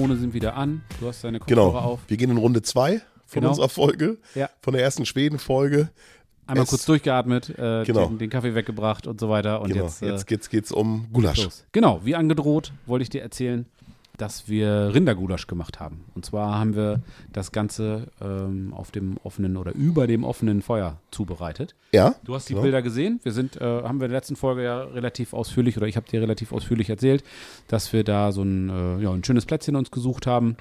Mikrofone sind wieder an. Du hast deine Kopfhörer Genau. auf. Wir gehen in Runde zwei von Genau. unserer Folge, Ja. von der ersten Schweden-Folge. Einmal Es- kurz durchgeatmet, äh, Genau. den, den Kaffee weggebracht und so weiter. Und Genau. jetzt, Jetzt, äh, geht's, geht's um Gulasch. los. Genau, wie angedroht, wollte ich dir erzählen, dass wir Rindergulasch gemacht haben. Und zwar haben wir das Ganze ähm, auf dem offenen oder über dem offenen Feuer zubereitet. Ja? Du hast die Genau. Bilder gesehen. Wir sind, äh, haben wir in der letzten Folge ja relativ ausführlich oder ich habe dir relativ ausführlich erzählt, dass wir da so ein, äh, ja, ein schönes Plätzchen uns gesucht haben.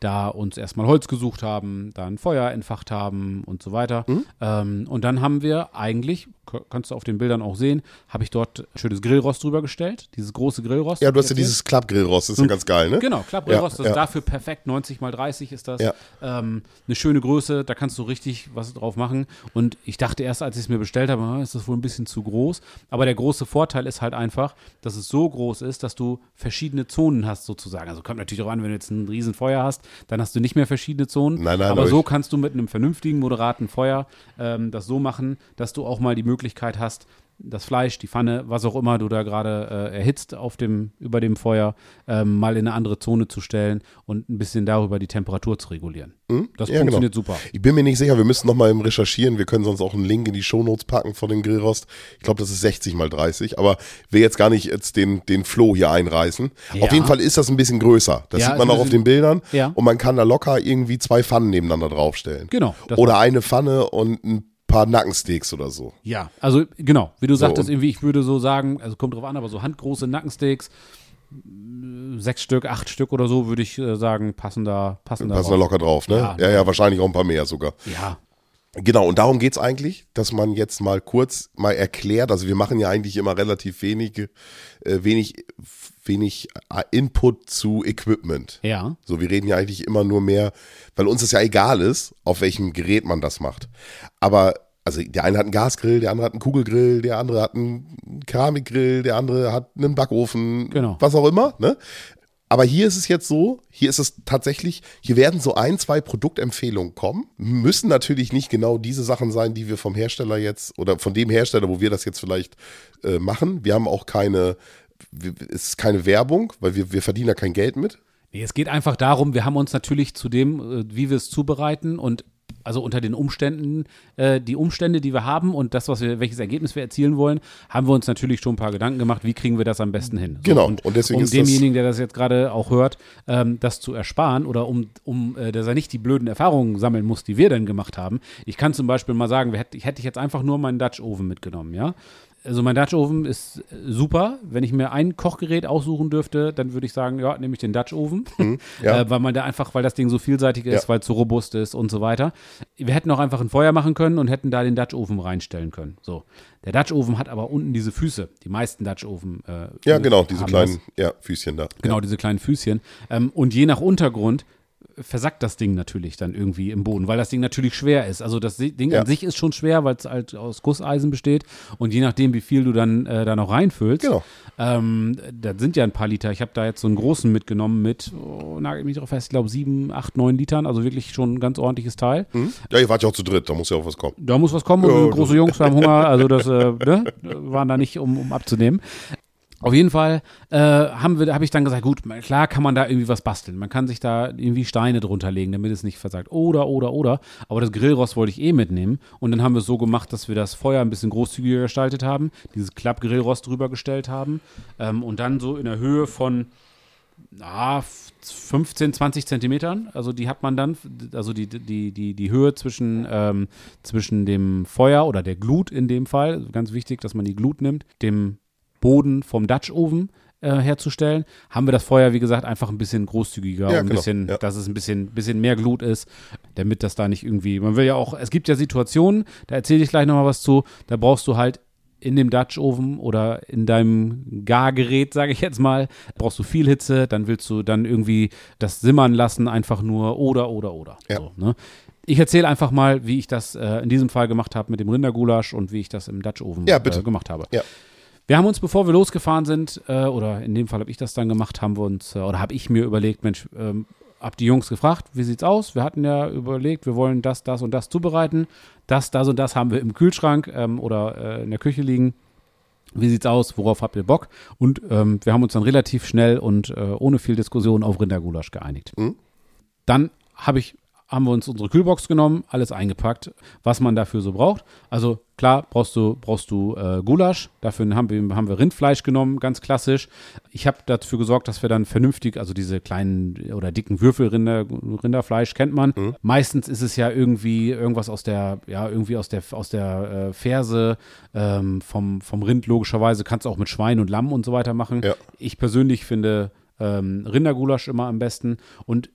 Da uns erstmal Holz gesucht haben, dann Feuer entfacht haben und so weiter. Mhm. Ähm, und dann haben wir eigentlich, kannst du auf den Bildern auch sehen, habe ich dort ein schönes Grillrost drüber gestellt. Dieses große Grillrost. Ja, du hast ja dieses Klappgrillrost, das ist ja ganz geil, ne? Genau, Klappgrillrost, Ja, das ist ja. dafür perfekt, 90 mal 30 ist das. Ja. Ähm, eine schöne Größe, da kannst du richtig was drauf machen. Und ich dachte erst, als ich es mir bestellt habe, ah, ist das wohl ein bisschen zu groß. Aber der große Vorteil ist halt einfach, dass es so groß ist, dass du verschiedene Zonen hast sozusagen. Also kommt natürlich auch an, wenn du jetzt ein Riesenfeuer hast, dann hast du nicht mehr verschiedene Zonen. Nein, nein, aber so kannst du mit einem vernünftigen, moderaten Feuer ähm, das so machen, dass du auch mal die Möglichkeit hast, das Fleisch, die Pfanne, was auch immer du da gerade äh, erhitzt auf dem, über dem Feuer, ähm, mal in eine andere Zone zu stellen und ein bisschen darüber die Temperatur zu regulieren. Das Ja, funktioniert genau. super. Ich bin mir nicht sicher, wir müssen nochmal im Recherchieren. Wir können sonst auch einen Link in die Shownotes packen von dem Grillrost. Ich glaube, das ist 60 mal 30, aber will jetzt gar nicht jetzt den, den Floh hier einreißen. Ja. Auf jeden Fall ist das ein bisschen größer. Das Ja, sieht man auch auf den Bildern. Ja. Und man kann da locker irgendwie zwei Pfannen nebeneinander draufstellen. Genau. Oder eine Pfanne und ein paar Nackensteaks oder so. Ja, also genau, wie du sagtest, und- irgendwie, ich würde so sagen, also kommt drauf an, aber so handgroße Nackensteaks, äh, sechs Stück, acht Stück oder so, würde ich äh, sagen, passen da, passen da. Passen da locker drauf, ne? Ja. Ja, ja, wahrscheinlich auch ein paar mehr sogar. Ja, Genau, und darum geht's eigentlich, dass man jetzt mal kurz mal erklärt, also wir machen ja eigentlich immer relativ wenige, äh, wenig, wenig äh, Input zu Equipment. ja, So, wir reden ja eigentlich immer nur mehr, weil uns es ja egal ist, auf welchem Gerät man das macht. Aber, also der eine hat einen Gasgrill, der andere hat einen Kugelgrill, der andere hat einen Keramikgrill, der andere hat einen Backofen, Genau. was auch immer, ne? Aber hier ist es jetzt so, hier ist es tatsächlich, hier werden so ein, zwei Produktempfehlungen kommen. Müssen natürlich nicht genau diese Sachen sein, die wir vom Hersteller jetzt oder von dem Hersteller, wo wir das jetzt vielleicht äh, machen. Wir haben auch keine, es ist keine Werbung, weil wir, wir verdienen da kein Geld mit. Nee, es geht einfach darum, wir haben uns natürlich zu dem, äh, wie wir es zubereiten und also unter den Umständen, äh, die Umstände, die wir haben und das, was wir, welches Ergebnis wir erzielen wollen, haben wir uns natürlich schon ein paar Gedanken gemacht, wie kriegen wir das am besten hin. Genau, und, und deswegen um ist das- demjenigen, der das jetzt gerade auch hört, ähm, das zu ersparen oder um, um äh, dass er nicht die blöden Erfahrungen sammeln muss, die wir dann gemacht haben. Ich kann zum Beispiel mal sagen, wir hätt, ich hätte jetzt einfach nur meinen Dutch Oven mitgenommen, ja. Also mein Dutch Oven ist äh, super. Wenn ich mir ein Kochgerät aussuchen dürfte, dann würde ich sagen, ja, nehme ich den Dutch Oven. Mhm, ja. äh, weil man da einfach, weil das Ding so vielseitig ist, Ja. weil es so robust ist und so weiter. Wir hätten auch einfach ein Feuer machen können und hätten da den Dutch Oven reinstellen können. So. Der Dutch Oven hat aber unten diese Füße. Die meisten Dutch Oven. Äh, Ja, genau, diese kleinen das. ja, Füßchen da. Genau, diese kleinen Füßchen. Ähm, und je nach Untergrund versackt das Ding natürlich dann irgendwie im Boden, weil das Ding natürlich schwer ist. Also das Ding Ja. an sich ist schon schwer, weil es halt aus Gusseisen besteht. Und je nachdem, wie viel du dann äh, da noch reinfüllst, Genau. ähm, das sind ja ein paar Liter. Ich habe da jetzt so einen großen mitgenommen mit, oh, nagel mich drauf fest, ich glaube sieben, acht, neun Litern. Also wirklich schon ein ganz ordentliches Teil. Hm? Ja, ihr wart ja auch zu dritt, da muss ja auch was kommen. Da muss was kommen. Ja, und große Jungs haben Hunger, also das äh, ne, waren da nicht, um, um abzunehmen. Auf jeden Fall äh, habe ich dann gesagt, gut, klar kann man da irgendwie was basteln. Man kann sich da irgendwie Steine drunter legen, damit es nicht versagt. Oder, oder, oder. Aber das Grillrost wollte ich eh mitnehmen. Und dann haben wir es so gemacht, dass wir das Feuer ein bisschen großzügiger gestaltet haben, dieses Klappgrillrost drüber gestellt haben ähm, und dann so in der Höhe von na, 15, 20 Zentimetern. Also die hat man dann, also die, die, die, die Höhe zwischen, ähm, zwischen dem Feuer oder der Glut in dem Fall, also ganz wichtig, dass man die Glut nimmt, dem Boden vom Dutch Oven äh, herzustellen, haben wir das Feuer, wie gesagt, einfach ein bisschen großzügiger Ja, und ein genau, bisschen, ja. dass es ein bisschen, bisschen mehr Glut ist, damit das da nicht irgendwie, man will ja auch, es gibt ja Situationen, da erzähle ich gleich nochmal was zu, da brauchst du halt in dem Dutch Oven oder in deinem Gargerät, sage ich jetzt mal, brauchst du viel Hitze, dann willst du dann irgendwie das simmern lassen, einfach nur oder, oder, oder. Ja. So, ne? Ich erzähle einfach mal, wie ich das äh, in diesem Fall gemacht habe mit dem Rindergulasch und wie ich das im Dutch Oven Ja, bitte. Äh, gemacht habe. Ja. Wir haben uns, bevor wir losgefahren sind, äh, oder in dem Fall habe ich das dann gemacht, haben wir uns, äh, oder habe ich mir überlegt, Mensch, ähm, hab die Jungs gefragt, wie sieht's aus? Wir hatten ja überlegt, wir wollen das, das und das zubereiten. Das, das und das haben wir im Kühlschrank ähm, oder äh, in der Küche liegen. Wie sieht's aus? Worauf habt ihr Bock? Und ähm, wir haben uns dann relativ schnell und äh, ohne viel Diskussion auf Rindergulasch geeinigt. Mhm. Dann habe ich haben wir uns unsere Kühlbox genommen, alles eingepackt, was man dafür so braucht. Also klar, brauchst du, brauchst du äh, Gulasch, dafür haben wir, haben wir Rindfleisch genommen, ganz klassisch. Ich habe dafür gesorgt, dass wir dann vernünftig, also diese kleinen oder dicken Würfelrinder, Rinderfleisch kennt man. Mhm. Meistens ist es ja irgendwie irgendwas aus der, ja, irgendwie aus der, aus der äh, Ferse ähm, vom, vom Rind logischerweise. Kannst du auch mit Schwein und Lamm und so weiter machen. Ja. Ich persönlich finde ähm, Rindergulasch immer am besten und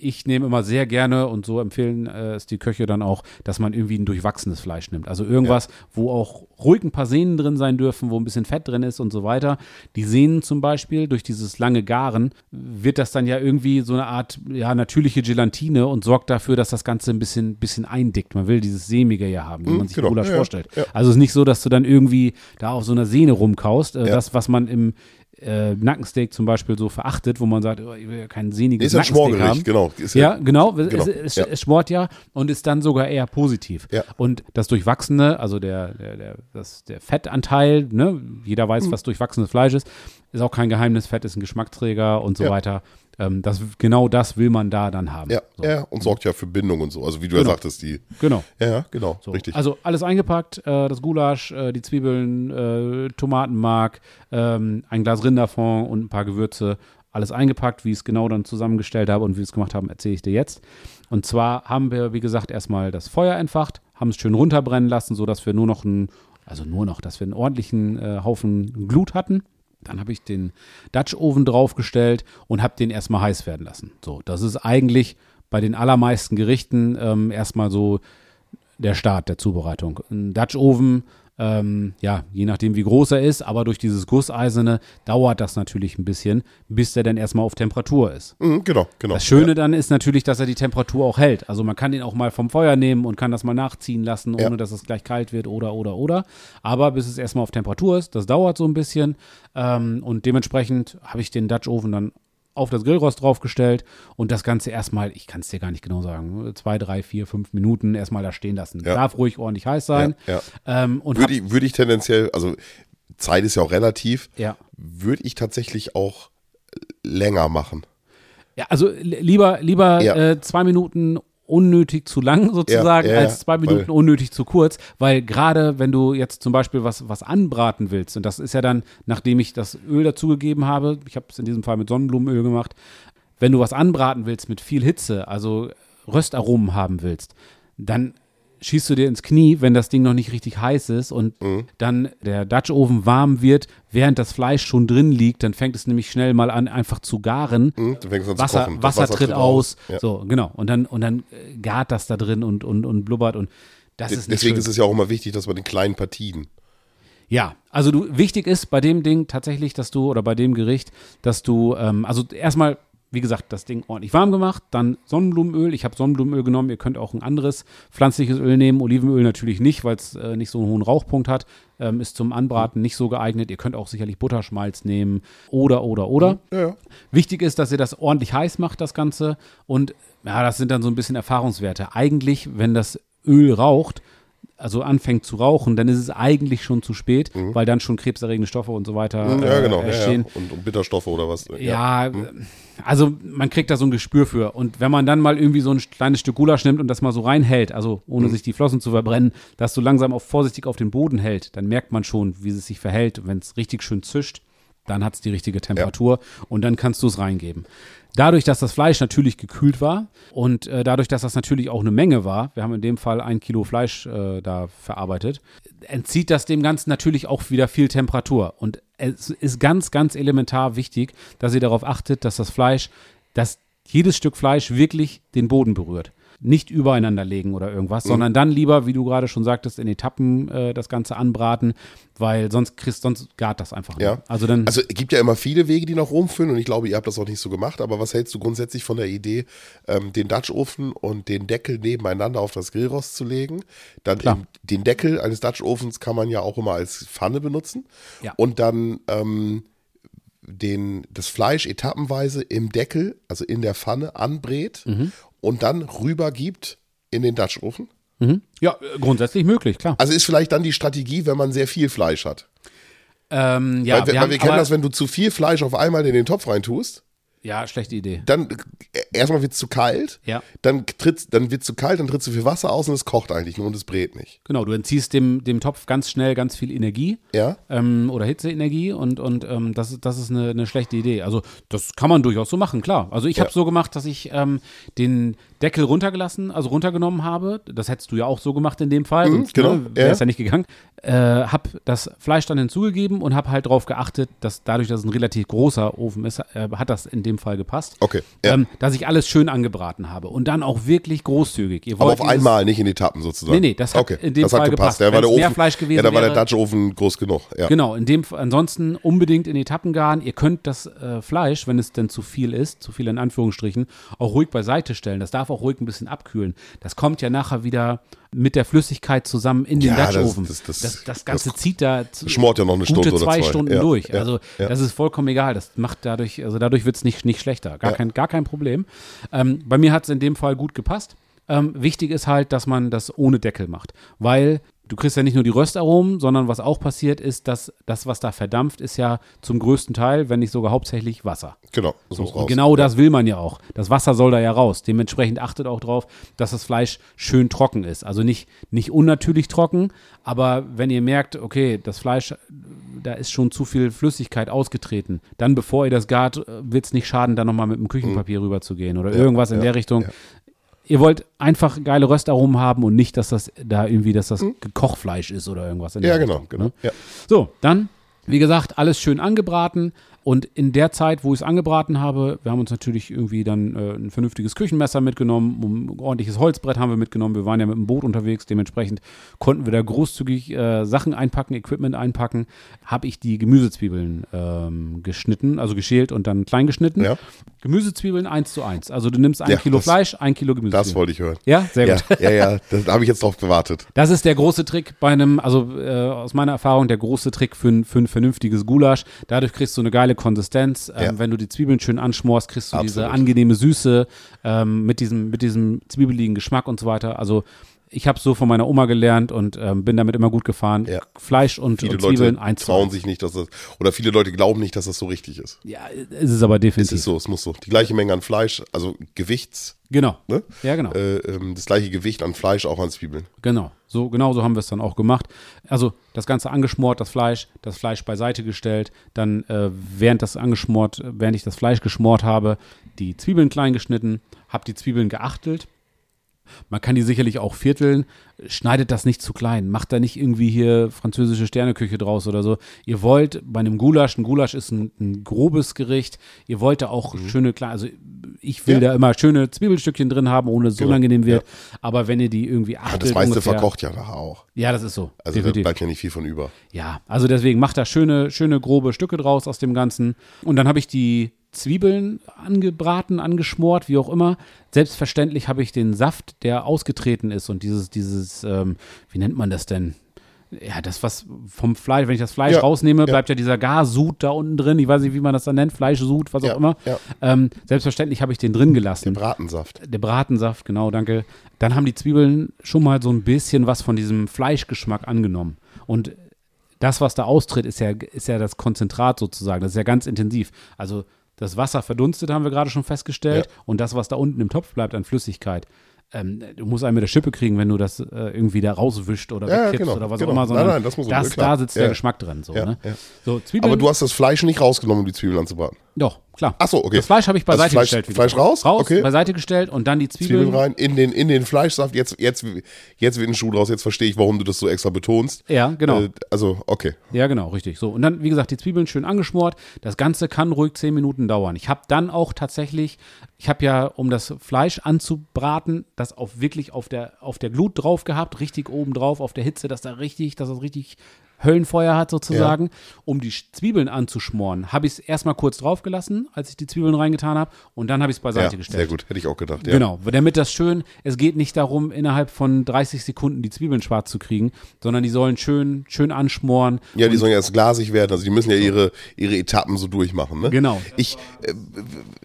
ich nehme immer sehr gerne und so empfehlen äh, es die Köche dann auch, dass man irgendwie ein durchwachsenes Fleisch nimmt. Also irgendwas, wo auch ruhig ein paar Sehnen drin sein dürfen, wo ein bisschen Fett drin ist und so weiter. Die Sehnen zum Beispiel, durch dieses lange Garen, wird das dann ja irgendwie so eine Art ja, natürliche Gelatine und sorgt dafür, dass das Ganze ein bisschen, bisschen eindickt. Man will dieses Sämige ja haben, wie Mhm, man sich genau. Gulasch Ja, ja. vorstellt. Ja. Also es ist nicht so, dass du dann irgendwie da auf so einer Sehne rumkaust. Äh, Ja. Das, was man im äh, Nackensteak zum Beispiel so verachtet, wo man sagt, oh, ich will ja kein sehniges Ist ja ein Nackensteak haben. genau. Ist Ja, genau. Genau, Es, es, ja. es schmort ja und ist dann sogar eher positiv. Ja. Und das Durchwachsene, also der, der, der, das, der Fettanteil, ne, jeder weiß, Mhm. was durchwachsenes Fleisch ist, ist auch kein Geheimnis. Fett ist ein Geschmacksträger und so Ja. weiter. Ähm, das, genau das will man da dann haben. Ja, so. ja, und sorgt ja für Bindung und so. Also wie du ja Genau. sagtest, die. Genau. Ja, ja, genau, So. richtig. Also alles eingepackt, äh, das Gulasch, äh, die Zwiebeln, äh, Tomatenmark, ähm, ein Glas Rinderfond und ein paar Gewürze. Alles eingepackt, wie ich es genau dann zusammengestellt habe und wie wir es gemacht haben, erzähle ich dir jetzt. Und zwar haben wir, wie gesagt, erstmal das Feuer entfacht, haben es schön runterbrennen lassen, sodass wir nur noch einen, also nur noch, dass wir einen ordentlichen äh, Haufen Glut hatten. Dann habe ich den Dutch Oven draufgestellt und habe den erstmal heiß werden lassen. So, das ist eigentlich bei den allermeisten Gerichten ähm, erstmal so der Start der Zubereitung. Ein Dutch Oven, ähm, ja, je nachdem wie groß er ist, aber durch dieses Gusseiserne dauert das natürlich ein bisschen, bis der dann erstmal auf Temperatur ist. Mhm, genau, genau. Das Schöne dann ist natürlich, dass er die Temperatur auch hält. Also man kann ihn auch mal vom Feuer nehmen und kann das mal nachziehen lassen, ohne Ja. dass es gleich kalt wird oder, oder, oder. Aber bis es erstmal auf Temperatur ist, das dauert so ein bisschen. Ähm, und dementsprechend habe ich den Dutch Oven dann auf das Grillrost draufgestellt und das Ganze erstmal, ich kann es dir gar nicht genau sagen, zwei, drei, vier, fünf Minuten erstmal da stehen lassen. Ja. Darf ruhig ordentlich heiß sein. Ja, Ähm, und Würde ich, würde ich tendenziell, also Zeit ist ja auch relativ, ja. würde ich tatsächlich auch länger machen. Ja, also li- lieber, lieber Ja. äh, zwei Minuten unnötig zu lang sozusagen, Ja, ja, als zwei Minuten unnötig zu kurz, weil gerade wenn du jetzt zum Beispiel was, was anbraten willst, und das ist ja dann, nachdem ich das Öl dazugegeben habe, ich habe es in diesem Fall mit Sonnenblumenöl gemacht, wenn du was anbraten willst mit viel Hitze, also Röstaromen haben willst, dann schießt du dir ins Knie, wenn das Ding noch nicht richtig heiß ist und Mhm. dann der Dutch Oven warm wird, während das Fleisch schon drin liegt, dann fängt es nämlich schnell mal an, einfach zu garen. Mhm, an zu Wasser, Wasser, tritt aus. Ja. So, genau. Und dann, und dann äh, gart das da drin und, und, und blubbert und das ist nicht Deswegen schön. ist es ja auch immer wichtig, dass man den kleinen Partien. Ja, also du, wichtig ist bei dem Ding tatsächlich, dass du, oder bei dem Gericht, dass du, ähm, also erstmal, wie gesagt, das Ding ordentlich warm gemacht, dann Sonnenblumenöl. Ich habe Sonnenblumenöl genommen, ihr könnt auch ein anderes pflanzliches Öl nehmen. Olivenöl natürlich nicht, weil es äh, nicht so einen hohen Rauchpunkt hat. Ähm, ist zum Anbraten nicht so geeignet. Ihr könnt auch sicherlich Butterschmalz nehmen oder, oder, oder. Ja, ja. Wichtig ist, dass ihr das ordentlich heiß macht, das Ganze. Und ja, das sind dann so ein bisschen Erfahrungswerte. Eigentlich, wenn das Öl raucht, also anfängt zu rauchen, dann ist es eigentlich schon zu spät, weil dann schon krebserregende Stoffe und so weiter Mhm, ja, äh, genau. Ja, ja. entstehen. Und, und Bitterstoffe oder was. Ja, also man kriegt da so ein Gespür für. Und wenn man dann mal irgendwie so ein kleines Stück Gulasch nimmt und das mal so reinhält, also ohne Mhm. sich die Flossen zu verbrennen, das so langsam auf vorsichtig auf den Boden hält, dann merkt man schon, wie es sich verhält. Wenn es richtig schön zischt, dann hat es die richtige Temperatur und dann kannst du es reingeben. Dadurch, dass das Fleisch natürlich gekühlt war und äh, dadurch, dass das natürlich auch eine Menge war, wir haben in dem Fall ein Kilo Fleisch äh, da verarbeitet, entzieht das dem Ganzen natürlich auch wieder viel Temperatur. Und es ist ganz, ganz elementar wichtig, dass ihr darauf achtet, dass das Fleisch, dass jedes Stück Fleisch wirklich den Boden berührt. Nicht übereinander legen oder irgendwas, sondern dann lieber, wie du gerade schon sagtest, in Etappen äh, das Ganze anbraten, weil sonst kriegst, sonst gart das einfach nicht. Ja. Also dann. Also es gibt ja immer viele Wege, die nach Rom führen und ich glaube, ihr habt das auch nicht so gemacht, aber was hältst du grundsätzlich von der Idee, ähm, den Dutch Ofen und den Deckel nebeneinander auf das Grillrost zu legen? Dann im, den Deckel eines Dutch Ofens kann man ja auch immer als Pfanne benutzen Ja. und dann ähm, den, das Fleisch etappenweise im Deckel, also in der Pfanne, anbrät Mhm. Und dann rübergibt in den Dutch Ofen. Mhm. Ja, äh, grundsätzlich möglich, klar. Also ist vielleicht dann die Strategie, wenn man sehr viel Fleisch hat. Ähm, ja, weil, wir, wir, weil haben, wir kennen aber, das, wenn du zu viel Fleisch auf einmal in den Topf reintust, Ja, schlechte Idee. dann äh, erstmal wird es zu kalt, Ja. dann, dann wird es zu kalt, dann tritt zu viel Wasser aus und es kocht eigentlich nur und es brät nicht. Genau, du entziehst dem, dem Topf ganz schnell ganz viel Energie. Ja? ähm, oder Hitzeenergie und, und ähm, das, ist- das ist eine, eine schlechte Idee. Also das kann man durchaus so machen, klar. Also ich Ja. habe so gemacht, dass ich ähm, den Deckel runtergelassen, also runtergenommen habe. Das hättest du ja auch so gemacht in dem Fall, sonst genau, ne, wäre es ja. ja nicht gegangen. Äh, hab das Fleisch dann hinzugegeben und habe halt darauf geachtet, dass dadurch, dass es ein relativ großer Ofen ist, äh, hat das in dem Fall gepasst. Okay, ja. Ähm, dass ich alles schön angebraten habe und dann auch wirklich großzügig. Ihr Aber auf dieses- einmal, nicht in Etappen sozusagen. Nee, nee, das hat okay. in dem das hat Fall gepasst. gepasst. Ja, war der Wenn's mehr Ofen, Fleisch gewesen ja, da war der wäre- Dutch Ofen groß genug. Ja. Genau, in dem ansonsten unbedingt in Etappen garen. Ihr könnt das äh, Fleisch, wenn es denn zu viel ist, zu viel in Anführungsstrichen, auch ruhig beiseite stellen. Das darf auch ruhig ein bisschen abkühlen. Das kommt ja nachher wieder mit der Flüssigkeit zusammen in den Ja, das- Dutch Oven. das- das- das, das Ganze zieht da schmort ja noch eine gute Stunde oder zwei zwei. Stunden Ja, durch. ja, also das ist vollkommen egal. Das macht dadurch, also dadurch wird es nicht, nicht schlechter. Gar, kein, gar kein Problem. Ähm, bei mir hat es in dem Fall gut gepasst. Ähm, wichtig ist halt, dass man das ohne Deckel macht, weil du kriegst ja nicht nur die Röstaromen, sondern was auch passiert ist, dass das, was da verdampft, ist ja zum größten Teil, wenn nicht sogar hauptsächlich Wasser. Genau, das muss Und raus. genau das will man ja auch. Das Wasser soll da ja raus. Dementsprechend achtet auch drauf, dass das Fleisch schön trocken ist. Also nicht, nicht unnatürlich trocken, aber wenn ihr merkt, okay, das Fleisch, da ist schon zu viel Flüssigkeit ausgetreten, dann bevor ihr das gart, wird es nicht schaden, da nochmal mit dem Küchenpapier rüber zu gehen oder irgendwas in ja, der Richtung. ja. Ihr wollt einfach geile Röstaromen haben und nicht, dass das da irgendwie, dass das Kochfleisch ist oder irgendwas. Ja, genau, Richtung, genau. ne? Ja. So, dann, wie gesagt, alles schön angebraten. Und in der Zeit, wo ich es angebraten habe, wir haben uns natürlich irgendwie dann äh, ein vernünftiges Küchenmesser mitgenommen, ein ordentliches Holzbrett haben wir mitgenommen. Wir waren ja mit dem Boot unterwegs, dementsprechend konnten wir da großzügig äh, Sachen einpacken, Equipment einpacken. Habe ich die Gemüsezwiebeln ähm, geschnitten, also geschält und dann klein geschnitten. Ja. Gemüsezwiebeln eins zu eins. Also du nimmst ein Ja, Kilo das- Fleisch, ein Kilo Das Gemüsezwiebeln. wollte ich hören. Ja, sehr gut. Ja, ja, ja, da habe ich jetzt drauf gewartet. Das ist der große Trick bei einem, also äh, aus meiner Erfahrung, der große Trick für ein, für ein vernünftiges Gulasch. Dadurch kriegst du eine geile Konsistenz. Ähm, Ja. Wenn du die Zwiebeln schön anschmorst, kriegst du diese Absolut. angenehme Süße ähm, mit, diesem, mit diesem zwiebeligen Geschmack und so weiter. Also ich habe so von meiner Oma gelernt und ähm, bin damit immer gut gefahren. Ja. Fleisch und, Viele und Zwiebeln Leute zu trauen sich nicht, dass das, oder viele Leute glauben nicht, dass das so richtig ist. Ja, ist es aber Es definitiv. ist so, es muss so. Die gleiche Menge an Fleisch, also Gewichts, Genau. ne? Ja, genau. Äh, ähm, das gleiche Gewicht an Fleisch auch an Zwiebeln. Genau, so genau so haben wir es dann auch gemacht. Also das Ganze angeschmort, das Fleisch, das Fleisch beiseite gestellt, dann äh, während das angeschmort, während ich das Fleisch geschmort habe, die Zwiebeln klein geschnitten, habe die Zwiebeln geachtelt. Man kann die sicherlich auch vierteln, schneidet das nicht zu klein, macht da nicht irgendwie hier französische Sterneküche draus oder so. Ihr wollt bei einem Gulasch, ein Gulasch ist ein, ein grobes Gericht, ihr wollt da auch schöne kleine, also ich will Mhm. Ja. da immer schöne Zwiebelstückchen drin haben, ohne dass es Genau, unangenehm wird. Aber wenn ihr die irgendwie Ja, achtet, das meiste ungefähr, verkocht ja nachher auch. ja, das ist so. Also da definitiv. bleibt ja nicht viel von über. Ja, also deswegen macht da schöne, schöne grobe Stücke draus aus dem Ganzen. Und dann habe ich die Zwiebeln angebraten, angeschmort, wie auch immer. Selbstverständlich habe ich den Saft, der ausgetreten ist und dieses, dieses, ähm, wie nennt man das denn? Ja, das, was vom Fleisch, wenn ich das Fleisch Ja, rausnehme, ja. bleibt ja dieser Garsud da unten drin. Ich weiß nicht, wie man das dann nennt, Fleischsud, was Ja, auch immer. ja. Ähm, selbstverständlich habe ich den drin gelassen. Bratensaft. Der Bratensaft, genau, danke. Dann haben die Zwiebeln schon mal so ein bisschen was von diesem Fleischgeschmack angenommen. Und das, was da austritt, ist ja, ist ja das Konzentrat sozusagen. Das ist ja ganz intensiv. Also das Wasser verdunstet, haben wir gerade schon festgestellt. Ja. Und das, was da unten im Topf bleibt an Flüssigkeit, ähm, du musst einem mit der Schippe kriegen, wenn du das äh, irgendwie da rauswischst oder Ja, wegkippst genau, oder was genau. auch immer. Nein, Sondern nein, das muss man- das, da sitzt Ja, der. Geschmack drin. So, ne? so Zwiebeln. Aber du hast das Fleisch nicht rausgenommen, um die Zwiebeln anzubraten. Doch, klar. Ach so, okay. Das Fleisch habe ich Also beiseite Fleisch- gestellt. wieder. Fleisch raus? Raus, Okay. beiseite gestellt und dann die Zwiebeln. Zwiebeln rein, in den, in den Fleischsaft. Jetzt, jetzt, jetzt wird ein Schuh draus. Jetzt verstehe ich, warum du das so extra betonst. Ja, genau. Äh, also, okay. Ja, genau, richtig. So, und dann, wie gesagt, die Zwiebeln schön angeschmort. Das Ganze kann ruhig zehn Minuten dauern. Ich habe dann auch tatsächlich, ich habe ja, um das Fleisch anzubraten, das auf wirklich auf der, auf der Glut drauf gehabt, richtig oben drauf, auf der Hitze, dass da richtig, dass das richtig Höllenfeuer hat sozusagen. Um die Zwiebeln anzuschmoren, habe ich es erstmal kurz draufgelassen, als ich die Zwiebeln reingetan habe, und dann habe ich es beiseite Ja, gestellt. sehr gut. Hätte ich auch gedacht. Ja. Genau, damit das schön, es geht nicht darum, innerhalb von 30 Sekunden die Zwiebeln schwarz zu kriegen, sondern die sollen schön, schön anschmoren. Ja, die sollen ja erst glasig werden. Also die müssen ja ihre, ihre Etappen so durchmachen. Ne? Genau. Ich, äh,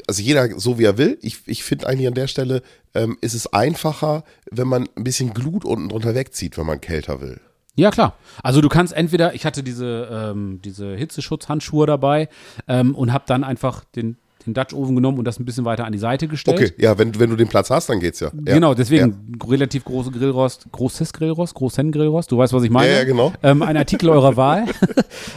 also jeder so wie er will. Ich, ich finde eigentlich an der Stelle ähm, ist es einfacher, wenn man ein bisschen Glut unten drunter wegzieht, wenn man kälter will. Ja, klar. Also du kannst entweder, ich hatte diese, ähm, diese Hitzeschutzhandschuhe dabei ähm, und habe dann einfach den, den Dutch Oven genommen und das ein bisschen weiter an die Seite gestellt. Okay, ja, wenn, wenn du den Platz hast, dann geht's ja. ja. Genau, deswegen relativ große Grillrost, großes Grillrost, großen Grillrost, du weißt, was ich meine. Ja, ja, genau. Ähm, ein Artikel eurer Wahl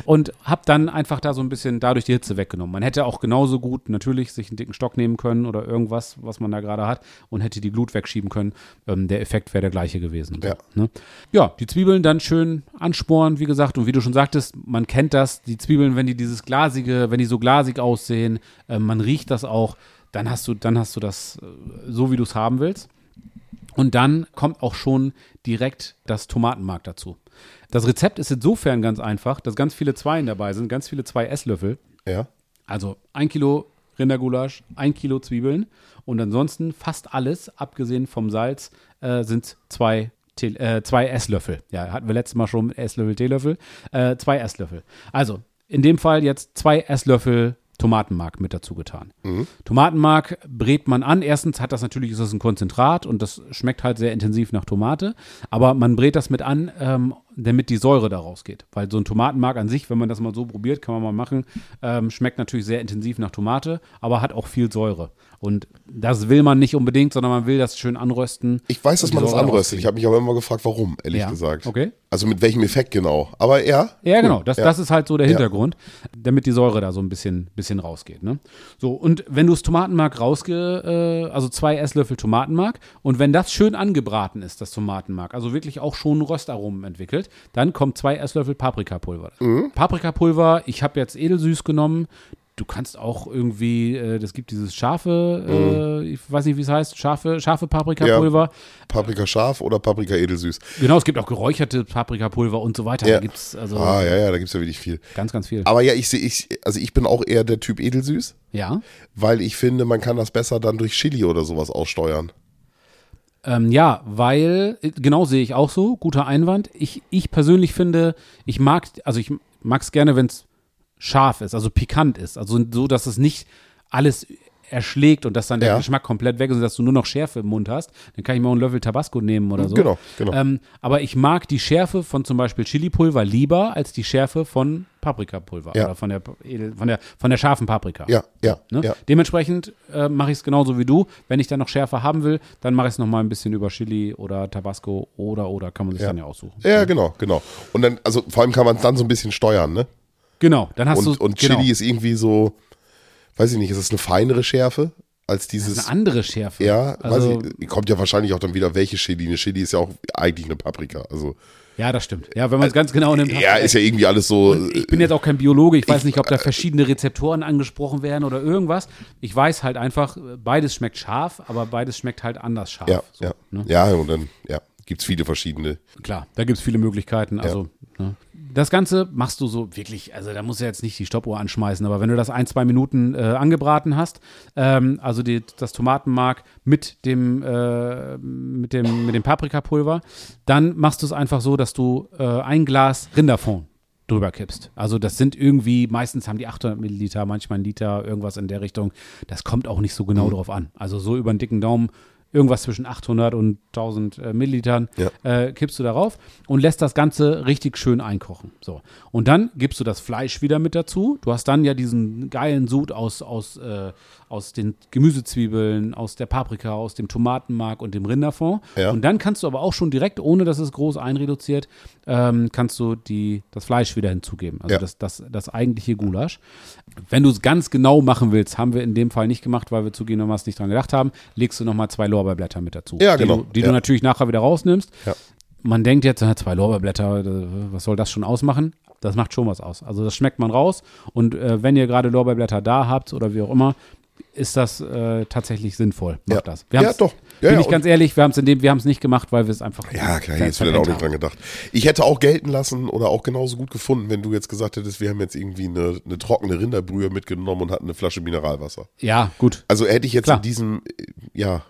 und hab dann einfach da so ein bisschen dadurch die Hitze weggenommen. Man hätte auch genauso gut natürlich sich einen dicken Stock nehmen können oder irgendwas, was man da gerade hat und hätte die Glut wegschieben können. Ähm, der Effekt wäre der gleiche gewesen. Ja. Ne? ja, die Zwiebeln dann schön ansporen, wie gesagt, und wie du schon sagtest, man kennt das, die Zwiebeln, wenn die dieses glasige, wenn die so glasig aussehen, äh, man riecht das auch, dann hast du, dann hast du das äh, so, wie du es haben willst. Und dann kommt auch schon direkt das Tomatenmark dazu. Das Rezept ist insofern ganz einfach, dass ganz viele Zweien dabei sind, ganz viele zwei Esslöffel. Ja. Also ein Kilo Rindergulasch, ein Kilo Zwiebeln und ansonsten fast alles, abgesehen vom Salz, äh, sind zwei, Tee, äh, zwei Esslöffel. Ja, hatten wir letztes Mal schon Esslöffel, Teelöffel. Äh, zwei Esslöffel. Also in dem Fall jetzt zwei Esslöffel Tomatenmark mit dazu getan. Tomatenmark brät man an. Erstens hat das natürlich, ist das ein Konzentrat und das schmeckt halt sehr intensiv nach Tomate. Aber man brät das mit an, ähm, damit die Säure da rausgeht. Weil so ein Tomatenmark an sich, wenn man das mal so probiert, kann man mal machen, ähm, schmeckt natürlich sehr intensiv nach Tomate, aber hat auch viel Säure. Und das will man nicht unbedingt, sondern man will das schön anrösten. Ich weiß, dass man das anröstet. Ich habe mich aber immer gefragt, warum, ehrlich Ja, gesagt. okay. Also mit welchem Effekt genau. Aber ja. Ja, cool. genau. Das, ja. das ist halt so der Ja. Hintergrund, damit die Säure da so ein bisschen, bisschen rausgeht. Ne? So, und wenn du das Tomatenmark rausge, äh, also zwei Esslöffel Tomatenmark, und wenn das schön angebraten ist, das Tomatenmark, also wirklich auch schon Röstaromen entwickelt, dann kommt zwei Esslöffel Paprikapulver. Mhm. Paprikapulver, ich habe jetzt edelsüß genommen. Du kannst auch irgendwie, äh, das gibt dieses scharfe, äh, ich weiß nicht, wie es heißt, scharfe, scharfe Paprikapulver. Paprika scharf oder Paprika edelsüß. Genau, es gibt auch geräucherte Paprikapulver und so weiter. Ja. Da gibt es also Ah, ja, ja, da gibt es ja wirklich viel. ganz, ganz viel. Aber ja, ich sehe, ich, also ich bin auch eher der Typ edelsüß, Ja. weil ich finde, man kann das besser dann durch Chili oder sowas aussteuern. Ähm, ja, weil, äh, genau sehe ich auch so, guter Einwand. Ich, ich persönlich finde, ich mag, also ich mag es gerne, wenn es scharf ist, also pikant ist. Also so, dass es nicht alles erschlägt und dass dann der Ja. Geschmack komplett weg ist und dass du nur noch Schärfe im Mund hast. Dann kann ich mir auch einen Löffel Tabasco nehmen oder so. Genau, genau. Ähm, aber ich mag die Schärfe von zum Beispiel Chilipulver lieber als die Schärfe von Paprikapulver Ja. oder von der, von der, von der scharfen Paprika. Ja, ja, Ne? ja. Dementsprechend äh, mache ich es genauso wie du. Wenn ich dann noch Schärfe haben will, dann mache ich es nochmal ein bisschen über Chili oder Tabasco oder oder kann man sich Ja. dann ja aussuchen. Ja, genau, genau. Und dann, also vor allem kann man es dann so ein bisschen steuern, ne? Genau, dann hast Und, du und genau, Chili ist irgendwie so, weiß ich nicht, ist es eine feinere Schärfe als das dieses. eine andere Schärfe. ja, also, weiß ich, kommt ja wahrscheinlich auch dann wieder, welche Chili. Eine Chili ist ja auch eigentlich eine Paprika. Also, ja, das stimmt. Ja, wenn man es ganz genau nimmt. ja, ist ja irgendwie alles so. ich bin jetzt auch kein Biologe, ich weiß nicht, ob da verschiedene Rezeptoren angesprochen werden oder irgendwas. Ich weiß halt einfach, beides schmeckt scharf, aber beides schmeckt halt anders scharf. ja, So, ja. ne? Ja, und dann, ja, gibt es viele verschiedene. Klar, da gibt es viele Möglichkeiten. Also, ne. Das Ganze machst du so wirklich, also da musst du jetzt nicht die Stoppuhr anschmeißen, aber wenn du das ein, zwei Minuten äh, angebraten hast, ähm, also die, das Tomatenmark mit dem, äh, mit dem, mit dem Paprikapulver, dann machst du es einfach so, dass du äh, ein Glas Rinderfond drüber kippst. Also das sind irgendwie, meistens haben die 800 Milliliter, manchmal ein Liter, irgendwas in der Richtung. Das kommt auch nicht so genau drauf an. Also so über den dicken Daumen, irgendwas zwischen 800 und 1000 äh, Millilitern Ja. äh, kippst du darauf und lässt das Ganze richtig schön einkochen. So. Und dann gibst du das Fleisch wieder mit dazu. Du hast dann ja diesen geilen Sud aus, aus, äh, aus den Gemüsezwiebeln, aus der Paprika, aus dem Tomatenmark und dem Rinderfond. Ja. Und dann kannst du aber auch schon direkt, ohne dass es groß einreduziert, ähm, kannst du die, das Fleisch wieder hinzugeben. Also Ja. das, das, das eigentliche Gulasch. Wenn du es ganz genau machen willst, haben wir in dem Fall nicht gemacht, weil wir zugegebenermaßen nicht dran gedacht haben, legst du nochmal zwei Lorbeerblätter mit dazu. Ja, die genau. Du, die Ja. du natürlich nachher wieder rausnimmst. Ja. Man denkt jetzt, äh, zwei Lorbeerblätter, äh, was soll das schon ausmachen? Das macht schon was aus. Also das schmeckt man raus. Und äh, wenn ihr gerade Lorbeerblätter da habt oder wie auch immer, ist das äh, tatsächlich sinnvoll. Macht Ja. das. Wir Ja, doch. Ja, bin ja, ich ganz ehrlich, wir haben es in dem, wir haben es nicht gemacht, weil wir es einfach. Ja, klar, jetzt wird auch nicht dran gedacht. Ich hätte auch gelten lassen oder auch genauso gut gefunden, wenn du jetzt gesagt hättest, wir haben jetzt irgendwie eine, eine trockene Rinderbrühe mitgenommen und hatten eine Flasche Mineralwasser. Ja, gut. Also hätte ich jetzt Klar. in diesem, äh, ja,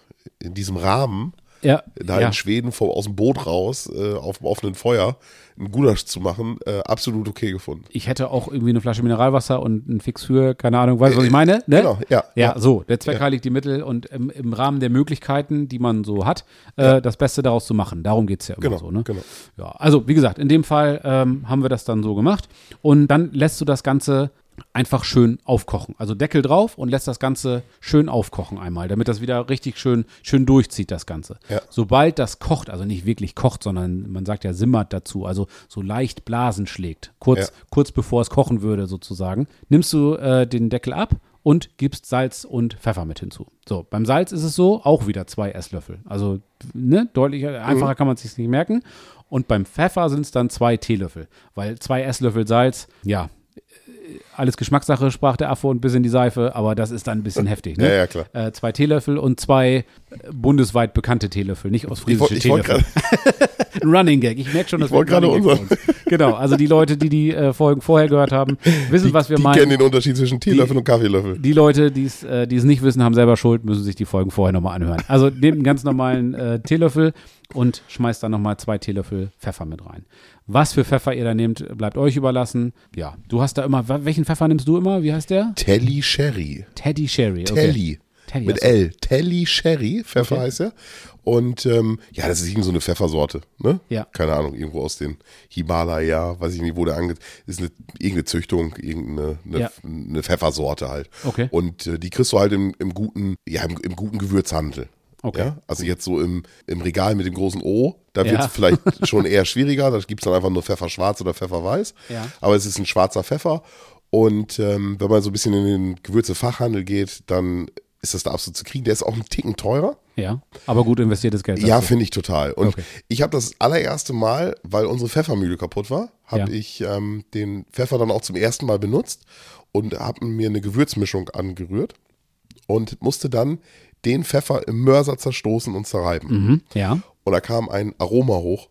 in diesem Rahmen Ja, da ja. in Schweden vor, aus dem Boot raus, äh, auf dem offenen Feuer, einen Gulasch zu machen, äh, absolut okay gefunden. Ich hätte auch irgendwie eine Flasche Mineralwasser und ein Fix für, keine Ahnung, weißt du, was ich meine? Ne? Genau, ja, Ja, ja. so, der Zweck heiligt die Mittel und im, im Rahmen der Möglichkeiten, die man so hat, äh, das Beste daraus zu machen. Darum geht es ja immer Genau, so. Ne? genau. Ja, also wie gesagt, in dem Fall ähm, haben wir das dann so gemacht und dann lässt du das Ganze einfach schön aufkochen. Also Deckel drauf und lässt das Ganze schön aufkochen einmal, damit das wieder richtig schön, schön durchzieht, das Ganze. Ja. Sobald das kocht, also nicht wirklich kocht, sondern man sagt ja simmert dazu, also so leicht Blasen schlägt, kurz, Ja. kurz bevor es kochen würde sozusagen, nimmst du äh, den Deckel ab und gibst Salz und Pfeffer mit hinzu. So, beim Salz ist es so, auch wieder zwei Esslöffel. Also, ne, deutlich einfacher kann man es sich nicht merken. Und beim Pfeffer sind es dann zwei Teelöffel, weil zwei Esslöffel Salz, ja, alles Geschmackssache, sprach der Affe und bis in die Seife, aber das ist dann ein bisschen heftig. Ne? Ja, ja, klar. Äh, zwei Teelöffel und zwei bundesweit bekannte Teelöffel, nicht Ich, woll- ostfriesische ich wollte Teelöffel. Ein Running Gag. Ich merke schon, dass wir gerade Running Gag bei uns. Genau, also die Leute, die die äh, Folgen vorher gehört haben, wissen, was wir die meinen. kennen den Unterschied zwischen Teelöffel und Kaffeelöffel. Die Leute, die es äh, die es nicht wissen, haben selber Schuld, müssen sich die Folgen vorher nochmal anhören. Also nehmt einen ganz normalen äh, Teelöffel und schmeißt dann nochmal zwei Teelöffel Pfeffer mit rein. Was für Pfeffer ihr da nehmt, bleibt euch überlassen. Ja, du hast da immer, welchen Pfeffer nimmst du immer? Wie heißt der? Telly Sherry. Teddy Sherry. Okay. Telly. Teddy, Mit. L. Telly Sherry, Pfeffer Okay. heißt er. Und ähm, ja, das ist irgend so eine Pfeffersorte, ne? Ja. Keine Ahnung, irgendwo aus den Himalaya, weiß ich nicht, wo der ange... Ist eine, irgendeine Züchtung, irgendeine eine, Ja. eine Pfeffersorte halt. Okay. Und äh, die kriegst du halt im, im guten, ja, im, im guten Gewürzhandel. Okay. Ja? Also jetzt so im, im Regal mit dem großen O, da wird es Ja. vielleicht schon eher schwieriger. Da gibt es dann einfach nur Pfeffer schwarz oder Pfeffer weiß. Ja. Aber es ist ein schwarzer Pfeffer. Und ähm, wenn man so ein bisschen in den Gewürzefachhandel geht, dann ist das da absolut zu kriegen. Der ist auch einen Ticken teurer. Ja, aber gut investiertes Geld. Ja, finde ich total. Und Okay. ich habe das allererste Mal, weil unsere Pfeffermühle kaputt war, habe Ja. ich ähm, den Pfeffer dann auch zum ersten Mal benutzt und habe mir eine Gewürzmischung angerührt und musste dann den Pfeffer im Mörser zerstoßen und zerreiben. Mhm. Ja. Und da kam ein Aroma hoch.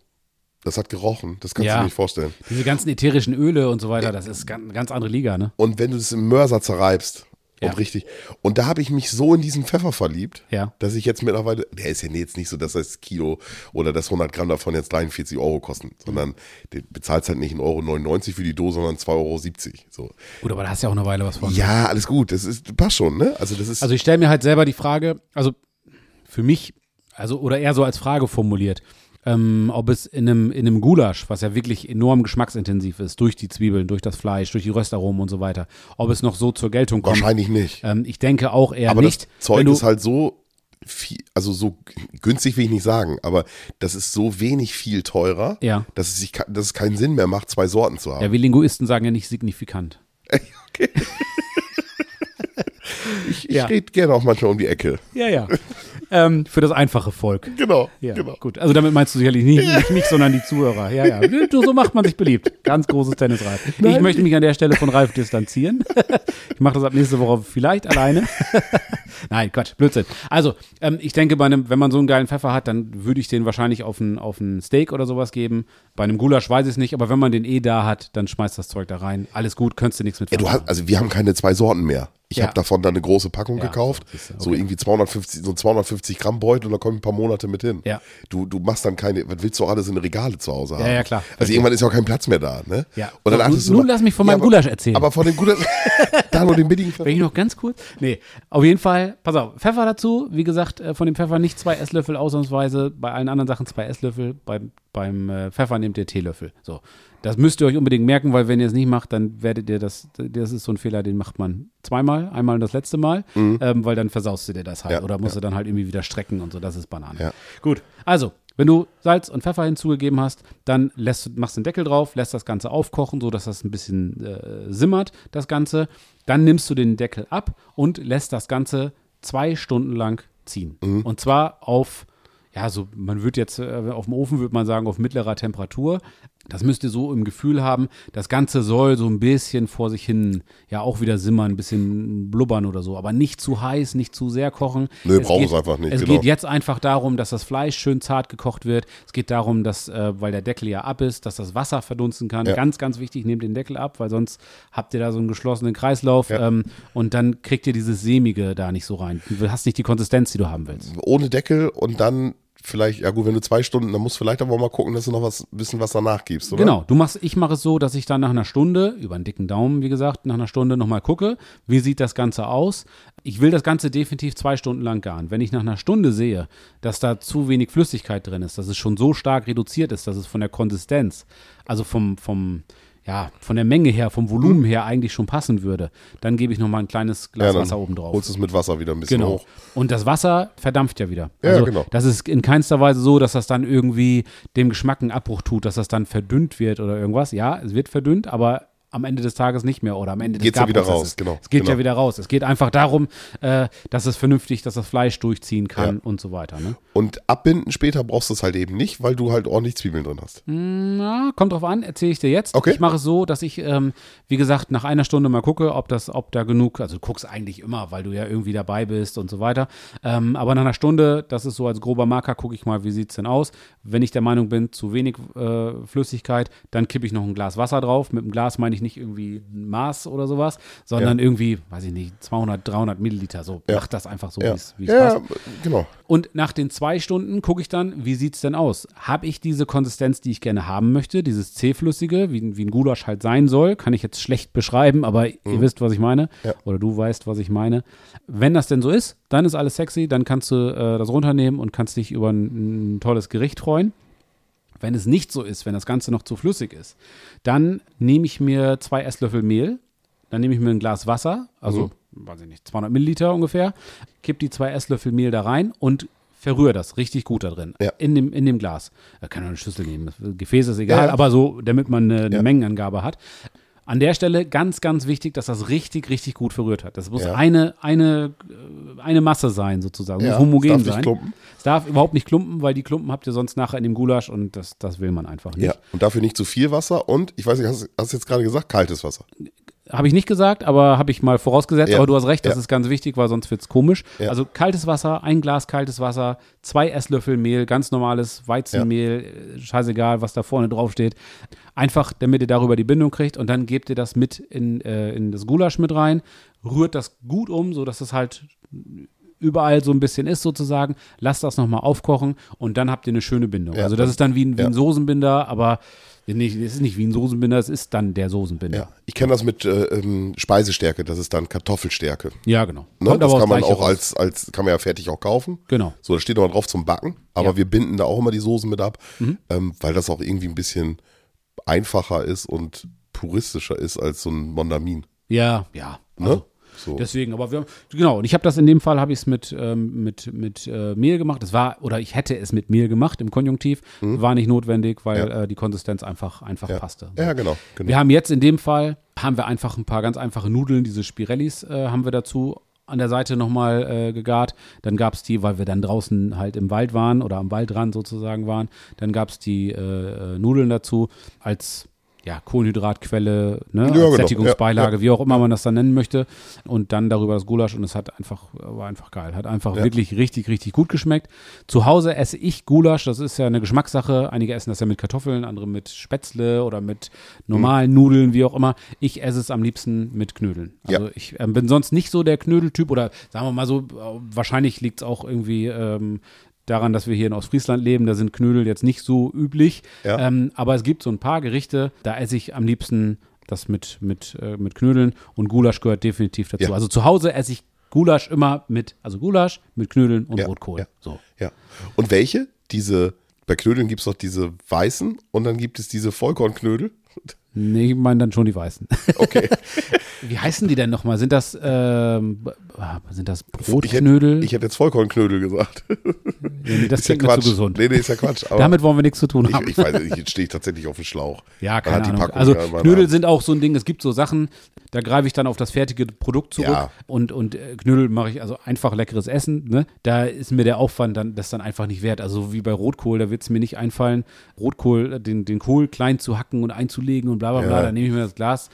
Das hat gerochen. Das kannst Ja. du dir nicht vorstellen. Diese ganzen ätherischen Öle und so weiter, das ist ganz, ganz andere Liga, ne? Und wenn du das im Mörser zerreibst Ja. und richtig. Und da habe ich mich so in diesen Pfeffer verliebt, Ja. dass ich jetzt mittlerweile, der ist ja jetzt nicht so, dass das Kilo oder das 100 Gramm davon jetzt 43 Euro kosten, sondern du bezahlst halt nicht 1,99 Euro für die Dose, sondern 2,70 Euro. So. Gut, aber da hast du ja auch eine Weile was von. Ja, alles gut. Das ist, passt schon, ne? Also das ist. Also ich stelle mir halt selber die Frage, also für mich, also oder eher so als Frage formuliert, ähm, ob es in einem, in einem Gulasch, was ja wirklich enorm geschmacksintensiv ist, durch die Zwiebeln, durch das Fleisch, durch die Röstaromen und so weiter, ob es noch so zur Geltung kommt. wahrscheinlich nicht. Ähm, ich denke auch eher aber nicht. das Zeug ist halt so viel, also so günstig will ich nicht sagen, aber das ist so wenig viel teurer, Ja. dass es sich, dass es keinen Sinn mehr macht, zwei Sorten zu haben. ja, wir Linguisten sagen ja nicht signifikant. okay. ich ich Ja. rede gerne auch manchmal um die Ecke. Ja, ja. Ähm, für das einfache Volk. Genau, Ja, genau. gut. Also damit meinst du sicherlich nicht, nicht mich, sondern die Zuhörer. Ja, ja. Du, so macht man sich beliebt. Ganz großes Tennis, Ralf. Ich möchte mich an der Stelle von Ralf distanzieren. ich mache das ab nächste Woche vielleicht alleine. Nein, Quatsch, Blödsinn. Also, ähm, ich denke, bei einem, wenn man so einen geilen Pfeffer hat, dann würde ich den wahrscheinlich auf ein, auf ein Steak oder sowas geben. Bei einem Gulasch weiß ich es nicht, aber wenn man den eh da hat, dann schmeißt das Zeug da rein. Alles gut, könntest du nichts mit Ja, du hast, also wir haben keine zwei Sorten mehr. Ich Ja. habe davon dann eine große Packung Ja, gekauft, du, so okay. irgendwie 250, so ein 250 Gramm Beutel und da kommen ein paar Monate mit hin. Ja. Du, du machst dann keine, was willst du auch alles in Regale zu Hause haben? Ja, ja, klar. Also irgendwann ist ja auch kein Platz mehr da, ne? Ja. Und dann achtest nun du mal- lass mich von meinem aber- Gulasch erzählen. Aber von dem Gulasch, da nur den billigen Wenn ich noch ganz kurz. Nee, auf jeden Fall, pass auf, Pfeffer dazu. Wie gesagt, äh, von dem Pfeffer nicht zwei Esslöffel ausnahmsweise. Bei allen anderen Sachen zwei Esslöffel. Beim, beim äh, Pfeffer nehmt ihr Teelöffel. So. Das müsst ihr euch unbedingt merken, weil wenn ihr es nicht macht, dann werdet ihr das, das ist so ein Fehler, den macht man zweimal, einmal und das letzte Mal, ähm, weil dann versaust du dir das halt Mhm. Ja, oder musst du dann halt irgendwie wieder strecken und so, das ist Banane. Ja. Gut, also, wenn du Salz und Pfeffer hinzugegeben hast, dann lässt, machst du den Deckel drauf, lässt das Ganze aufkochen, sodass das ein bisschen äh, simmert, das Ganze. Dann nimmst du den Deckel ab und lässt das Ganze zwei Stunden lang ziehen. Und zwar auf, ja, so, man würde jetzt, äh, auf dem Ofen würde man sagen, auf mittlerer Temperatur. Das müsst ihr so im Gefühl haben, das Ganze soll so ein bisschen vor sich hin, ja, auch wieder simmern, ein bisschen blubbern oder so, aber nicht zu heiß, nicht zu sehr kochen. Nö, braucht es einfach nicht, Es genau. geht jetzt einfach darum, dass das Fleisch schön zart gekocht wird. Es geht darum, dass, äh, weil der Deckel ja ab ist, dass das Wasser verdunsten kann. Ja. Ganz, ganz wichtig, nehmt den Deckel ab, weil sonst habt ihr da so einen geschlossenen Kreislauf Ja. ähm, und dann kriegt ihr dieses Sämige da nicht so rein. Du hast nicht die Konsistenz, die du haben willst. ohne Deckel und dann vielleicht, ja gut, wenn du zwei Stunden, dann musst du vielleicht aber mal gucken, dass du noch was, bisschen was danach gibst, oder? Genau, du machst, ich mache es so, dass ich dann nach einer Stunde, über einen dicken Daumen, wie gesagt, nach einer Stunde nochmal gucke, wie sieht das Ganze aus. Ich will das Ganze definitiv zwei Stunden lang garen. Wenn ich nach einer Stunde sehe, dass da zu wenig Flüssigkeit drin ist, dass es schon so stark reduziert ist, dass es von der Konsistenz, also vom, vom, ja, von der Menge her, vom Volumen her eigentlich schon passen würde, dann gebe ich nochmal ein kleines Glas Ja, Wasser oben drauf. Holst es mit Wasser wieder ein bisschen Genau. hoch. Und das Wasser verdampft ja wieder. Ja, also genau. das ist in keinster Weise so, dass das dann irgendwie dem Geschmack einen Abbruch tut, dass das dann verdünnt wird oder irgendwas. Ja, es wird verdünnt, aber am Ende des Tages nicht mehr oder am Ende des Geht's ja wieder raus, genau, Es geht genau. ja wieder raus. Es geht einfach darum, äh, dass es vernünftig, dass das Fleisch durchziehen kann Ja. und so weiter. Ne? Und abbinden später brauchst du es halt eben nicht, weil du halt ordentlich Zwiebeln drin hast. Na, kommt drauf an, erzähle ich dir jetzt. Okay. Ich mache es so, dass ich, ähm, wie gesagt, nach einer Stunde mal gucke, ob das, ob da genug, also du guckst eigentlich immer, weil du ja irgendwie dabei bist und so weiter. Ähm, aber nach einer Stunde, das ist so als grober Marker, gucke ich mal, wie sieht es denn aus. Wenn ich der Meinung bin, zu wenig äh, Flüssigkeit, dann kippe ich noch ein Glas Wasser drauf. Mit dem Glas meine ich nicht irgendwie ein Maß oder sowas, sondern irgendwie, weiß ich nicht, 200, 300 Milliliter. So, Ja. mach das einfach so, Ja, wie es ja passt. genau. Und nach den zwei Stunden gucke ich dann, wie sieht es denn aus? Habe ich diese Konsistenz, die ich gerne haben möchte, dieses zähflüssige, wie, wie ein Gulasch halt sein soll? Kann ich jetzt schlecht beschreiben, aber ihr wisst, was ich meine. Mhm. Ja. Oder du weißt, was ich meine. Wenn das denn so ist, dann ist alles sexy, dann kannst du äh, das runternehmen und kannst dich über ein, ein tolles Gericht freuen. Wenn es nicht so ist, wenn das Ganze noch zu flüssig ist, dann nehme ich mir zwei Esslöffel Mehl, dann nehme ich mir ein Glas Wasser, also, weiß ich nicht, 200 Milliliter ungefähr, kipp die zwei Esslöffel Mehl da rein und verrühre das richtig gut da drin, Ja. in, dem, in dem Glas. Da kann man eine Schüssel nehmen, Gefäß ist egal, Ja. aber so, damit man eine, eine Ja. Mengenangabe hat. An der Stelle ganz, ganz wichtig, dass das richtig, richtig gut verrührt hat. Das muss Ja. eine, eine, äh, eine Masse sein, sozusagen. Ja, muss homogen es darf nicht sein. klumpen. Es darf überhaupt nicht klumpen, weil die Klumpen habt ihr sonst nachher in dem Gulasch und das, das will man einfach nicht. Ja. Und dafür nicht zu viel Wasser und, ich weiß nicht, hast du jetzt gerade gesagt, kaltes Wasser. Habe ich nicht gesagt, aber habe ich mal vorausgesetzt. Ja. Aber du hast recht, das Ja. ist ganz wichtig, weil sonst wird es komisch. Ja. Also kaltes Wasser, ein Glas kaltes Wasser, zwei Esslöffel Mehl, ganz normales Weizenmehl, äh, scheißegal, was da vorne drauf steht. Einfach, damit ihr darüber die Bindung kriegt und dann gebt ihr das mit in, äh, in das Gulasch mit rein, rührt das gut um, sodass es halt überall so ein bisschen ist sozusagen. Lasst das nochmal aufkochen und dann habt ihr eine schöne Bindung. Ja. also das ist dann wie ein, wie ein. Soßenbinder, aber nicht, es ist nicht wie ein Soßenbinder, es ist dann der Soßenbinder. Ja. Ich kenne das mit äh, ähm, Speisestärke, das ist dann Kartoffelstärke. Ja, genau. Ne? Das kann man auch raus. als, als, kann man ja fertig auch kaufen. Genau. So, da steht nochmal drauf zum Backen, aber Ja. wir binden da auch immer die Soßen mit ab, Mhm. ähm, weil das auch irgendwie ein bisschen einfacher ist und puristischer ist als so ein Mondamin. Ja, ja. Ne? So. Deswegen, aber wir haben, genau, und ich habe das in dem Fall, habe ich es mit, ähm, mit, mit äh, Mehl gemacht. Es war, oder ich hätte es mit Mehl gemacht im Konjunktiv, war nicht notwendig, weil Mhm. Ja. äh, die Konsistenz einfach, einfach Ja. passte. Ja, genau. genau. Wir haben jetzt in dem Fall, haben wir einfach ein paar ganz einfache Nudeln, diese Spirellis äh, haben wir dazu an der Seite nochmal äh, gegart. Dann gab es die, weil wir dann draußen halt im Wald waren oder am Waldrand sozusagen waren, dann gab es die äh, äh, Nudeln dazu als ja, Kohlenhydratquelle, ne, als genau. Sättigungsbeilage, Ja, ja. wie auch immer man das dann nennen möchte. Und dann darüber das Gulasch und es hat einfach, war einfach geil. Hat einfach Ja. wirklich richtig, richtig gut geschmeckt. Zu Hause esse ich Gulasch, das ist ja eine Geschmackssache. Einige essen das ja mit Kartoffeln, andere mit Spätzle oder mit normalen Nudeln, wie auch immer. Ich esse es am liebsten mit Knödeln. Also Ja. ich ähm, bin sonst nicht so der Knödeltyp oder sagen wir mal so, äh, wahrscheinlich liegt es auch irgendwie ähm, daran, dass wir hier in Ostfriesland leben. Da sind Knödel jetzt nicht so üblich. Ja. Ähm, aber es gibt so ein paar Gerichte, da esse ich am liebsten das mit, mit, äh, mit Knödeln und Gulasch gehört definitiv dazu. Ja. Also zu Hause esse ich Gulasch immer mit, also Gulasch mit Knödeln und Ja, Rotkohl. ja. So. Ja. Und welche? Diese, bei Knödeln gibt es doch diese weißen und dann gibt es diese Vollkornknödel. Nee, ich meine dann schon die Weißen. Okay. Wie heißen die denn nochmal? Sind das, ähm, sind das Ich hätte, Brotknödel? ich hätte jetzt Vollkornknödel gesagt. nee, nee, das Ist ja klingt Quatsch. zu gesund. Nee, nee, ist ja Quatsch. Aber Damit wollen wir nichts zu tun ich, haben. ich weiß nicht, jetzt stehe ich tatsächlich auf dem Schlauch. Ja, keine Ahnung. Packung Also ja Knödel da. sind auch so ein Ding, es gibt so Sachen, da greife ich dann auf das fertige Produkt zurück Ja. und, und äh, Knödel mache ich also einfach leckeres Essen. Ne? Da ist mir der Aufwand dann das dann einfach nicht wert. Also wie bei Rotkohl, da wird es mir nicht einfallen, Rotkohl, den, den Kohl klein zu hacken und einzulegen und bla bla bla. Ja. Dann nehme ich mir das Glas,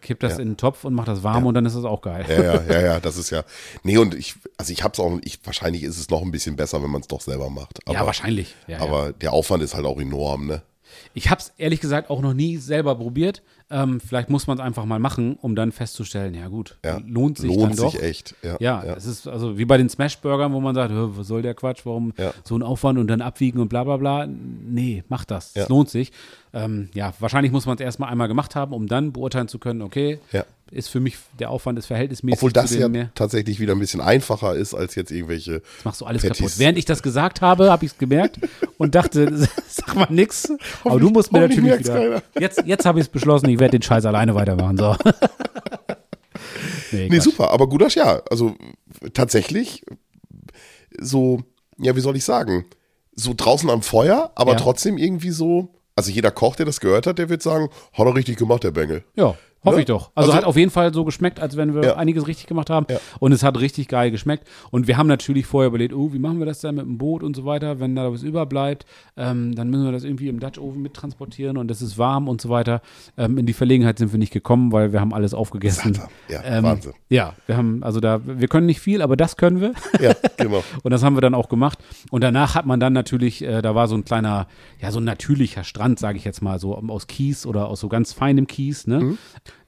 kipp das Ja. in den Topf und mache das warm und dann ist das auch geil. Ja, ja, ja, ja, das ist ja. Nee, und ich, also ich hab's auch, ich, wahrscheinlich ist es noch ein bisschen besser, wenn man es doch selber macht. Aber, ja, wahrscheinlich. Ja, ja. aber der Aufwand ist halt auch enorm, ne? Ich habe es ehrlich gesagt auch noch nie selber probiert. Ähm, vielleicht muss man es einfach mal machen, um dann festzustellen, ja gut, Ja. lohnt sich Lohnt dann doch. sich echt. Ja, Ja, es ist also wie bei den Smash-Burgern, wo man sagt, "Hö, was soll der Quatsch, warum Ja. so ein Aufwand und dann abwiegen und bla bla bla. Nee, mach das. Es Ja. lohnt sich. Ähm, ja, wahrscheinlich muss man es erstmal einmal gemacht haben, um dann beurteilen zu können, okay, Ja. Ist für mich, der Aufwand ist verhältnismäßig Obwohl das ja mehr. tatsächlich wieder ein bisschen einfacher ist als jetzt irgendwelche. Das machst du alles Patties. kaputt. Während ich das gesagt habe, habe ich es gemerkt und dachte, sag mal nix. Aber du musst mir natürlich wieder. Jetzt, jetzt habe ich es beschlossen, ich werde den Scheiß alleine weitermachen. So. nee, Nee, super, aber Gulasch, ja. Also tatsächlich so, ja, wie soll ich sagen? So draußen am Feuer, aber Ja. trotzdem irgendwie so. Also jeder Koch, der das gehört hat, der wird sagen, hat er richtig gemacht, der Bengel. Ja, hoffe Ne? ich doch. Also, Also- hat auf jeden Fall so geschmeckt, als wenn wir Ja. einiges richtig gemacht haben. Ja. Und es hat richtig geil geschmeckt. Und wir haben natürlich vorher überlegt, oh, wie machen wir das denn mit dem Boot und so weiter, wenn da was überbleibt, ähm, dann müssen wir das irgendwie im Dutch Oven mittransportieren und es ist warm und so weiter. Ähm, in die Verlegenheit sind wir nicht gekommen, weil wir haben alles aufgegessen. Satter. Ja, Ähm, Wahnsinn. Ja, wir haben, also da, wir können nicht viel, aber das können wir. Ja, genau. Und das haben wir dann auch gemacht. Und danach hat man dann natürlich, äh, da war so ein kleiner, ja, so ein natürlicher Strand, sage ich jetzt mal, so aus Kies oder aus so ganz feinem Kies. Ne? Mhm.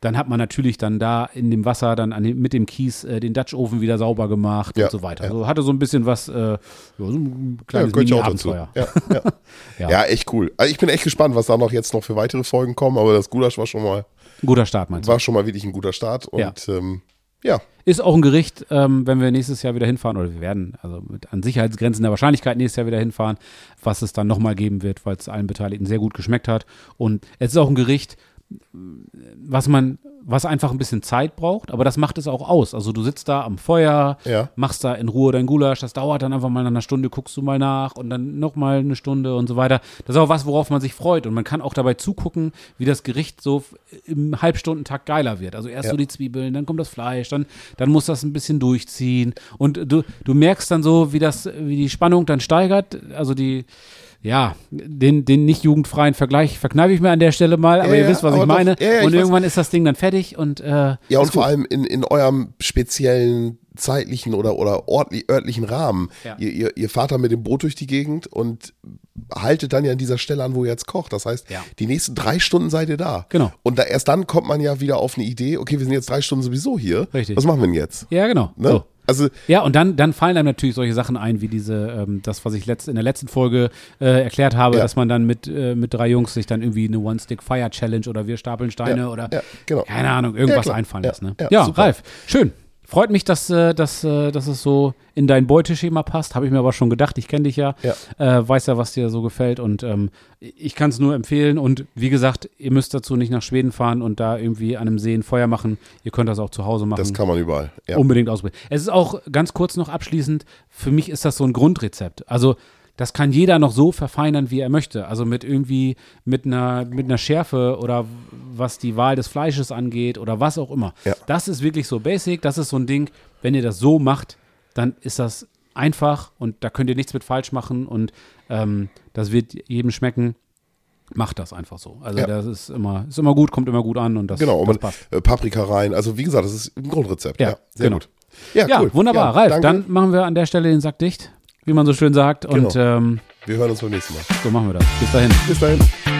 Dann hat man natürlich dann da in dem Wasser dann an mit dem Kies äh, den Dutch Oven wieder sauber gemacht Ja, und so weiter. ja. Also hatte so ein bisschen was, äh, so ein kleines ja auch dazu. Mini-Abenteuer. Ja, ja. Ja. echt cool. Also ich bin echt gespannt, was da noch jetzt noch für weitere Folgen kommen, aber das Gulasch war schon mal, Guter Start, meinst du? war schon mal wirklich ein guter Start. Und Ja. ähm, ja, Ist auch ein Gericht, ähm, wenn wir nächstes Jahr wieder hinfahren, oder wir werden also mit an Sicherheitsgrenzen der Wahrscheinlichkeit nächstes Jahr wieder hinfahren, was es dann nochmal geben wird, weil es allen Beteiligten sehr gut geschmeckt hat. Und es ist auch ein Gericht, was man, was einfach ein bisschen Zeit braucht, aber das macht es auch aus. Also du sitzt da am Feuer, Ja. machst da in Ruhe dein Gulasch, das dauert dann einfach mal nach einer Stunde, guckst du mal nach und dann nochmal eine Stunde und so weiter. Das ist auch was, worauf man sich freut und man kann auch dabei zugucken, wie das Gericht so im Halbstundentakt geiler wird. Also erst Ja. so die Zwiebeln, dann kommt das Fleisch, dann, dann muss das ein bisschen durchziehen und du, du merkst dann so, wie das, wie die Spannung dann steigert, also die, ja, den, den nicht jugendfreien Vergleich verkneife ich mir an der Stelle mal, aber Ja, ihr wisst, was ich meine. Ja, ja, ich und weiß. irgendwann ist das Ding dann fertig und äh, Ja, und vor allem in, in eurem speziellen zeitlichen oder, oder ortli- örtlichen Rahmen. Ja. Ihr, ihr, ihr fahrt da mit dem Boot durch die Gegend und haltet dann ja an dieser Stelle an, wo ihr jetzt kocht. Das heißt, Ja. die nächsten drei Stunden seid ihr da. Genau. Und da, erst dann kommt man ja wieder auf eine Idee, okay, wir sind jetzt drei Stunden sowieso hier. Richtig. Was machen wir denn jetzt? Ja, genau. Ne? So. Also, Ja, und dann, dann fallen einem natürlich solche Sachen ein, wie diese, ähm, das, was ich letzt, in der letzten Folge äh, erklärt habe, Ja. dass man dann mit, äh, mit drei Jungs sich dann irgendwie eine One-Stick-Fire-Challenge oder wir stapeln Steine Ja, oder ja, genau. keine Ahnung, irgendwas einfallen Ja, lässt. Ne? ja. Ralf, schön. Freut mich, dass, äh, dass, äh, dass es so in dein Beuteschema passt. Habe ich mir aber schon gedacht. Ich kenne dich ja, Ja. Äh, weiß ja, was dir so gefällt. Und ähm, ich kann es nur empfehlen. Und wie gesagt, ihr müsst dazu nicht nach Schweden fahren und da irgendwie an einem See ein Feuer machen. Ihr könnt das auch zu Hause machen. das kann man überall. Ja. Unbedingt ausprobieren. Es ist auch ganz kurz noch abschließend, für mich ist das so ein Grundrezept. Also das kann jeder noch so verfeinern, wie er möchte. Also mit irgendwie, mit einer, mit einer Schärfe oder was die Wahl des Fleisches angeht oder was auch immer. Ja. Das ist wirklich so basic. Das ist so ein Ding, wenn ihr das so macht, dann ist das einfach und da könnt ihr nichts mit falsch machen und ähm, das wird jedem schmecken. Macht das einfach so. Also Ja. das ist immer, ist immer gut, kommt immer gut an und das, Genau, das passt. äh, Paprika rein. Also wie gesagt, das ist ein Grundrezept. Ja, Ja, sehr genau. gut. Ja, Ja, cool. wunderbar. Ralf, danke. dann machen wir an der Stelle den Sack dicht, wie man so schön sagt. Und Genau. ähm, Wir hören uns beim nächsten Mal. so machen wir das. Bis dahin. Bis dahin.